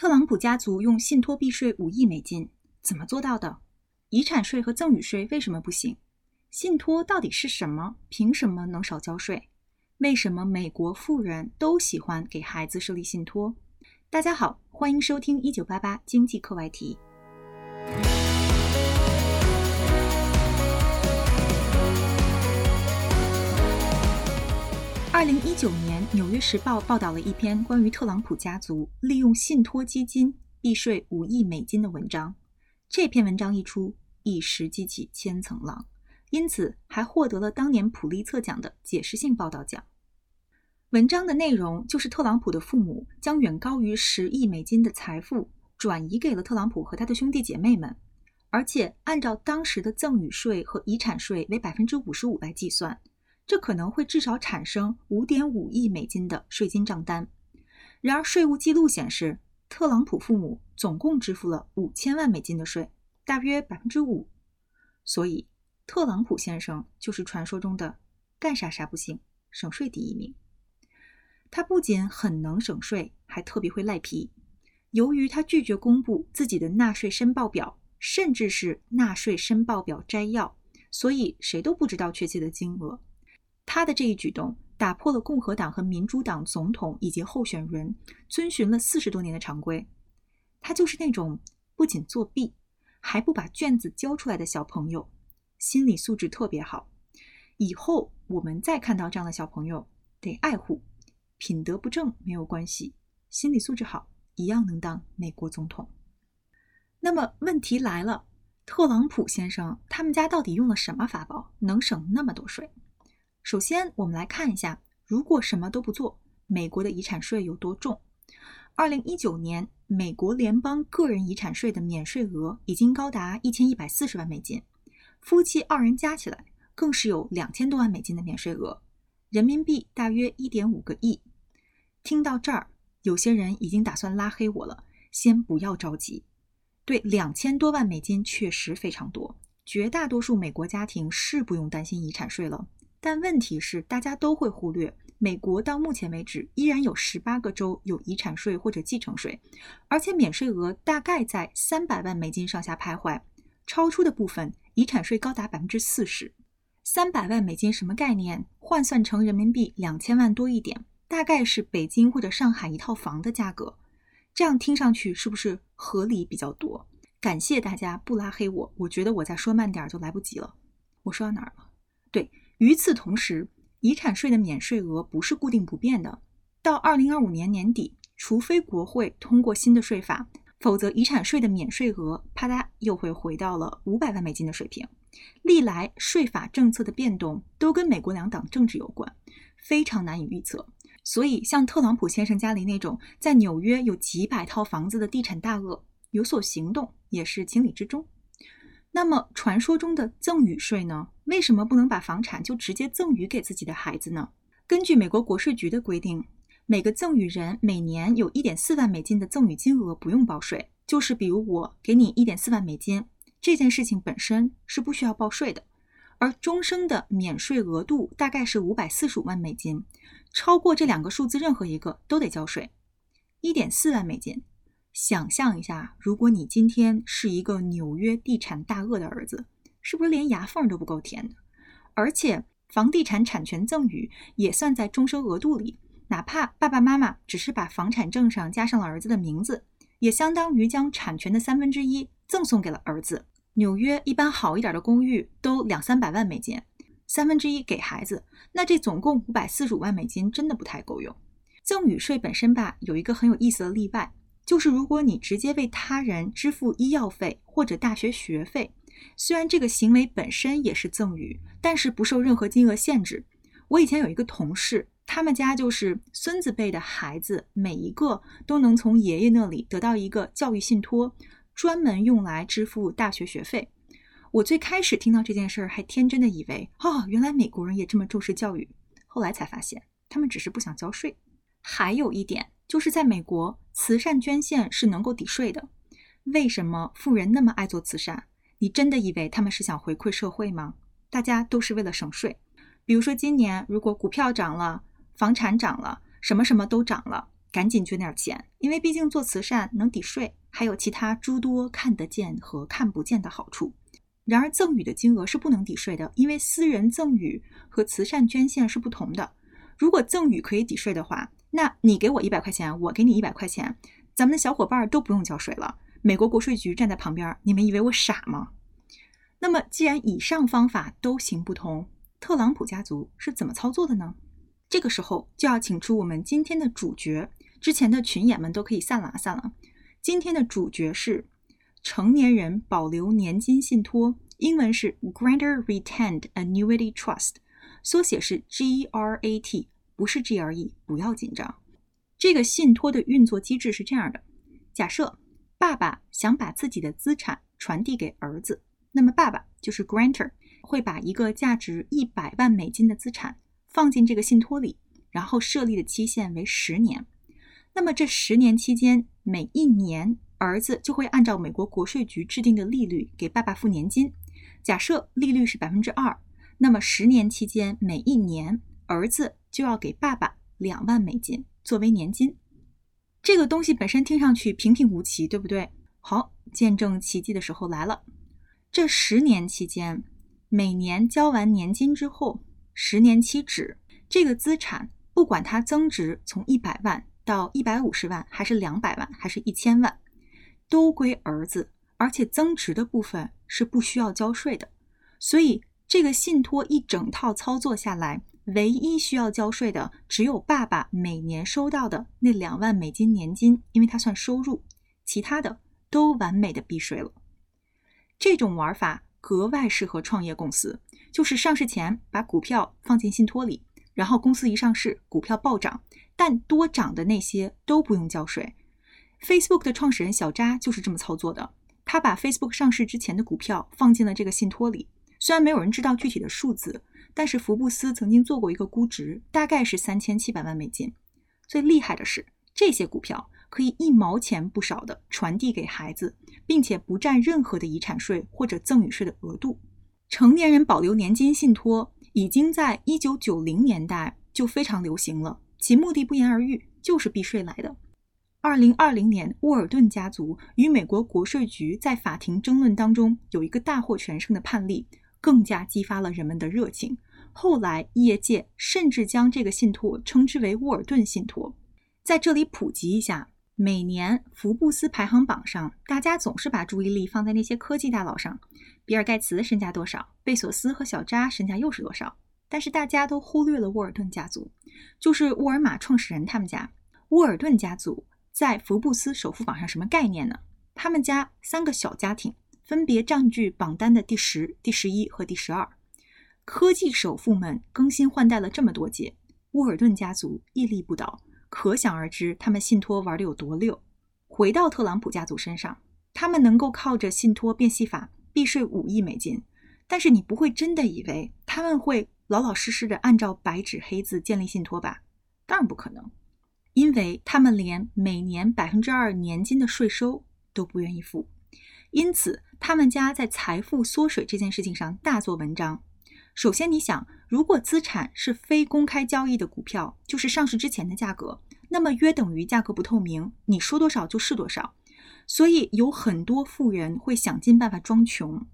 特朗普家族用信托避税五亿美金，怎么做到的？遗产税和赠与税为什么不行？信托到底是什么？凭什么能少交税？为什么美国富人都喜欢给孩子设立信托？大家好，欢迎收听一九八八经济课外题。二零一九年，《纽约时报》报道了一篇关于特朗普家族利用信托基金避税五亿美金的文章。这篇文章一出，一时激起千层浪，因此还获得了当年普利策奖的解释性报道奖。文章的内容就是特朗普的父母将远高于十亿美金的财富转移给了特朗普和他的兄弟姐妹们，而且按照当时的赠与税和遗产税为百分之五十五来计算。这可能会至少产生五点五亿美金的税金账单。然而，税务记录显示，特朗普父母总共支付了五千万美金的税，大约百分之五。所以，特朗普先生就是传说中的干啥啥不行，省税第一名。他不仅很能省税，还特别会赖皮。由于他拒绝公布自己的纳税申报表，甚至是纳税申报表摘要，所以谁都不知道确切的金额。他的这一举动打破了共和党和民主党总统以及候选人遵循了四十多年的常规。他就是那种不仅作弊，还不把卷子交出来的小朋友，心理素质特别好。以后我们再看到这样的小朋友，得爱护。品德不正没有关系，心理素质好一样能当美国总统。那么问题来了，特朗普先生他们家到底用了什么法宝，能省那么多税？首先，我们来看一下，如果什么都不做，美国的遗产税有多重？二零一九年，美国联邦个人遗产税的免税额已经高达一千一百四十万美金，夫妻二人加起来更是有两千多万美金的免税额，人民币大约一点五个亿。听到这儿，有些人已经打算拉黑我了，先不要着急。对，两千多万美金确实非常多，绝大多数美国家庭是不用担心遗产税了。但问题是，大家都会忽略，美国到目前为止依然有十八个州有遗产税或者继承税，而且免税额大概在三百万美金上下徘徊，超出的部分遗产税高达百分之四十。三百万美金什么概念？换算成人民币两千万多一点，大概是北京或者上海一套房的价格。这样听上去是不是合理比较多？感谢大家不拉黑我，我觉得我再说慢点就来不及了。我说到哪儿了？对。与此同时，遗产税的免税额不是固定不变的。到二零二五年年底，除非国会通过新的税法，否则遗产税的免税额啪嗒又会回到了五百万美金的水平。历来税法政策的变动都跟美国两党政治有关，非常难以预测。所以，像特朗普先生家里那种在纽约有几百套房子的地产大鳄有所行动，也是情理之中。那么，传说中的赠与税呢？为什么不能把房产就直接赠与给自己的孩子呢？根据美国国税局的规定，每个赠与人每年有一点四万美金的赠与金额不用报税。就是比如我给你一点四万美金，这件事情本身是不需要报税的。而终生的免税额度大概是五百四十五万美金，超过这两个数字任何一个都得交税。一点四万美金，想象一下，如果你今天是一个纽约地产大鳄的儿子。是不是连牙缝都不够填的？而且房地产产权赠与也算在终身额度里，哪怕爸爸妈妈只是把房产证上加上了儿子的名字，也相当于将产权的三分之一赠送给了儿子。纽约一般好一点的公寓都两三百万美金，三分之一给孩子，那这总共五百四十五万美金真的不太够用。赠与税本身吧，有一个很有意思的例外，就是如果你直接为他人支付医药费或者大学学费。虽然这个行为本身也是赠与，但是不受任何金额限制。我以前有一个同事，他们家就是孙子辈的孩子，每一个都能从爷爷那里得到一个教育信托，专门用来支付大学学费。我最开始听到这件事儿，还天真的以为，哦，原来美国人也这么重视教育。后来才发现，他们只是不想交税。还有一点，就是在美国，慈善捐献是能够抵税的。为什么富人那么爱做慈善？你真的以为他们是想回馈社会吗？大家都是为了省税。比如说今年如果股票涨了，房产涨了，什么什么都涨了，赶紧捐点钱，因为毕竟做慈善能抵税，还有其他诸多看得见和看不见的好处。然而，赠与的金额是不能抵税的，因为私人赠与和慈善捐献是不同的。如果赠与可以抵税的话，那你给我一百块钱，我给你一百块钱，咱们的小伙伴都不用交税了。美国国税局站在旁边，你们以为我傻吗？那么，既然以上方法都行不通，特朗普家族是怎么操作的呢？这个时候就要请出我们今天的主角，之前的群演们都可以散了啊散了。今天的主角是。成年人保留年金信托，英文是 Grantor Retained Annuity Trust，缩写是 GRAT，不是 GRE，不要紧张。这个信托的运作机制是这样的：假设爸爸想把自己的资产传递给儿子，那么爸爸就是 Grantor，会把一个价值一百万美金的资产放进这个信托里，然后设立的期限为十年。那么这十年期间，每一年。儿子就会按照美国国税局制定的利率给爸爸付年金。假设利率是百分之二，那么十年期间每一年儿子就要给爸爸两万美金作为年金。这个东西本身听上去平平无奇，对不对？好，见证奇迹的时候来了。这十年期间，每年交完年金之后，十年期止，这个资产不管它增值从一百万到一百五十万，还是两百万，还是一千万。都归儿子，而且增值的部分是不需要交税的，所以这个信托一整套操作下来，唯一需要交税的只有爸爸每年收到的那两万美金年金，因为它算收入，其他的都完美的避税了。这种玩法格外适合创业公司，就是上市前把股票放进信托里，然后公司一上市，股票暴涨，但多涨的那些都不用交税。Facebook 的创始人小扎就是这么操作的。他把 Facebook 上市之前的股票放进了这个信托里，虽然没有人知道具体的数字，但是福布斯曾经做过一个估值，大概是三千七百万美金。最厉害的是，这些股票可以一毛钱不少的传递给孩子，并且不占任何的遗产税或者赠与税的额度。成年人保留年金信托已经在一九九零年代就非常流行了，其目的不言而喻，就是避税来的。二零二零年，沃尔顿家族与美国国税局在法庭争论当中有一个大获全胜的判例，更加激发了人们的热情。后来，业界甚至将这个信托称之为沃尔顿信托。在这里普及一下，每年福布斯排行榜上，大家总是把注意力放在那些科技大佬上，比尔盖茨身价多少，贝索斯和小扎身价又是多少，但是大家都忽略了沃尔顿家族，就是沃尔玛创始人他们家，沃尔顿家族。在福布斯首富榜上什么概念呢？他们家三个小家庭分别占据榜单的第十、第十一和第十二。科技首富们更新换代了这么多届，沃尔顿家族屹立不倒，可想而知他们信托玩的有多溜。回到特朗普家族身上，他们能够靠着信托变戏法避税五亿美金，但是你不会真的以为他们会老老实实的按照白纸黑字建立信托吧？当然不可能。因为他们连每年百分之二年金的税收都不愿意付，因此他们家在财富缩水这件事情上大做文章。首先，你想，如果资产是非公开交易的股票，就是上市之前的价格，那么约等于价格不透明，你说多少就是多少。所以有很多富人会想尽办法装穷。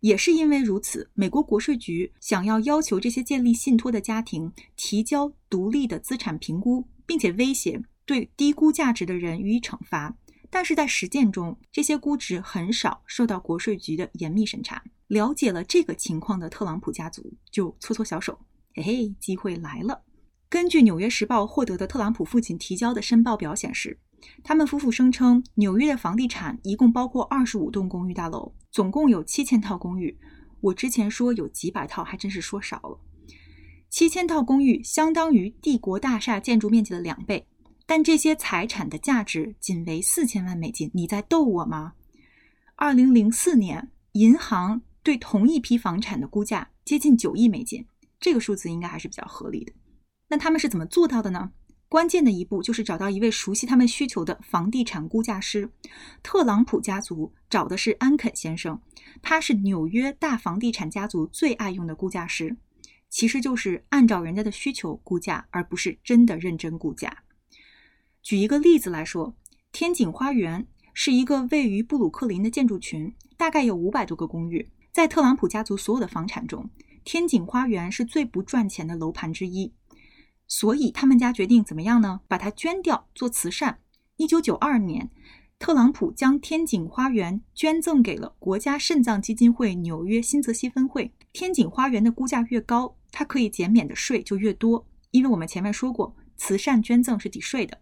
也是因为如此，美国国税局想要要求这些建立信托的家庭提交独立的资产评估。并且威胁对低估价值的人予以惩罚，但是在实践中，这些估值很少受到国税局的严密审查。了解了这个情况的特朗普家族就搓搓小手，嘿嘿，机会来了。根据《纽约时报》获得的特朗普父亲提交的申报表显示，他们夫妇声称纽约的房地产一共包括二十五栋公寓大楼，总共有七千套公寓。我之前说有几百套，还真是说少了。七千套公寓相当于帝国大厦建筑面积的两倍，但这些财产的价值仅为四千万美金。你在逗我吗？二零零四年，银行对同一批房产的估价接近九亿美金，这个数字应该还是比较合理的。那他们是怎么做到的呢？关键的一步就是找到一位熟悉他们需求的房地产估价师。特朗普家族找的是安肯先生，他是纽约大房地产家族最爱用的估价师。其实就是按照人家的需求估价，而不是真的认真估价。举一个例子来说，天井花园是一个位于布鲁克林的建筑群，大概有五百多个公寓。在特朗普家族所有的房产中，天井花园是最不赚钱的楼盘之一。所以他们家决定怎么样呢？把它捐掉做慈善。一九九二年，特朗普将天井花园捐赠给了国家肾脏基金会纽约新泽西分会。天井花园的估价越高，它可以减免的税就越多，因为我们前面说过，慈善捐赠是抵税的。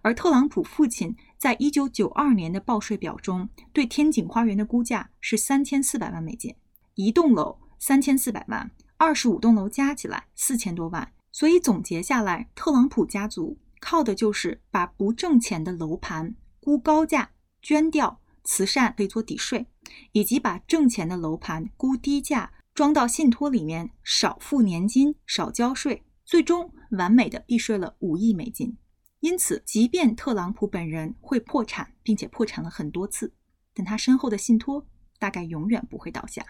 而特朗普父亲在一九九二年的报税表中，对天井花园的估价是三千四百万美金，一栋楼三千四百万，二十五栋楼加起来四千多万。所以总结下来，特朗普家族靠的就是把不挣钱的楼盘估高价捐掉，慈善可以做抵税，以及把挣钱的楼盘估低价装到信托里面，少付年金，少交税，最终完美的避税了五亿美金。因此，即便特朗普本人会破产，并且破产了很多次，但他身后的信托大概永远不会倒下。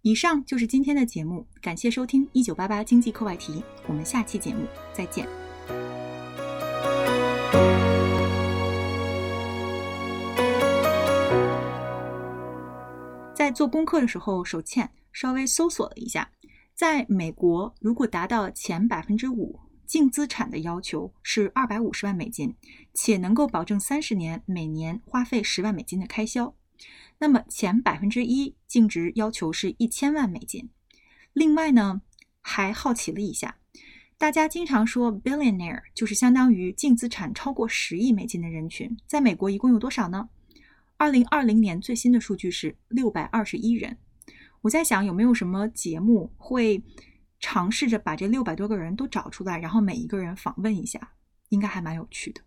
以上就是今天的节目，感谢收听《一九八八经济课外题》，我们下期节目再见。在做功课的时候，手欠稍微搜索了一下，在美国，如果达到前百分之五净资产的要求是二百五十万美金，且能够保证三十年每年花费十万美金的开销。那么前百分之一净值要求是一千万美金。另外呢，还好奇了一下，大家经常说 billionaire 就是相当于净资产超过十亿美金的人群，在美国一共有多少呢？二零二零年最新的数据是六百二十一人。我在想有没有什么节目会尝试着把这六百多个人都找出来，然后每一个人访问一下，应该还蛮有趣的。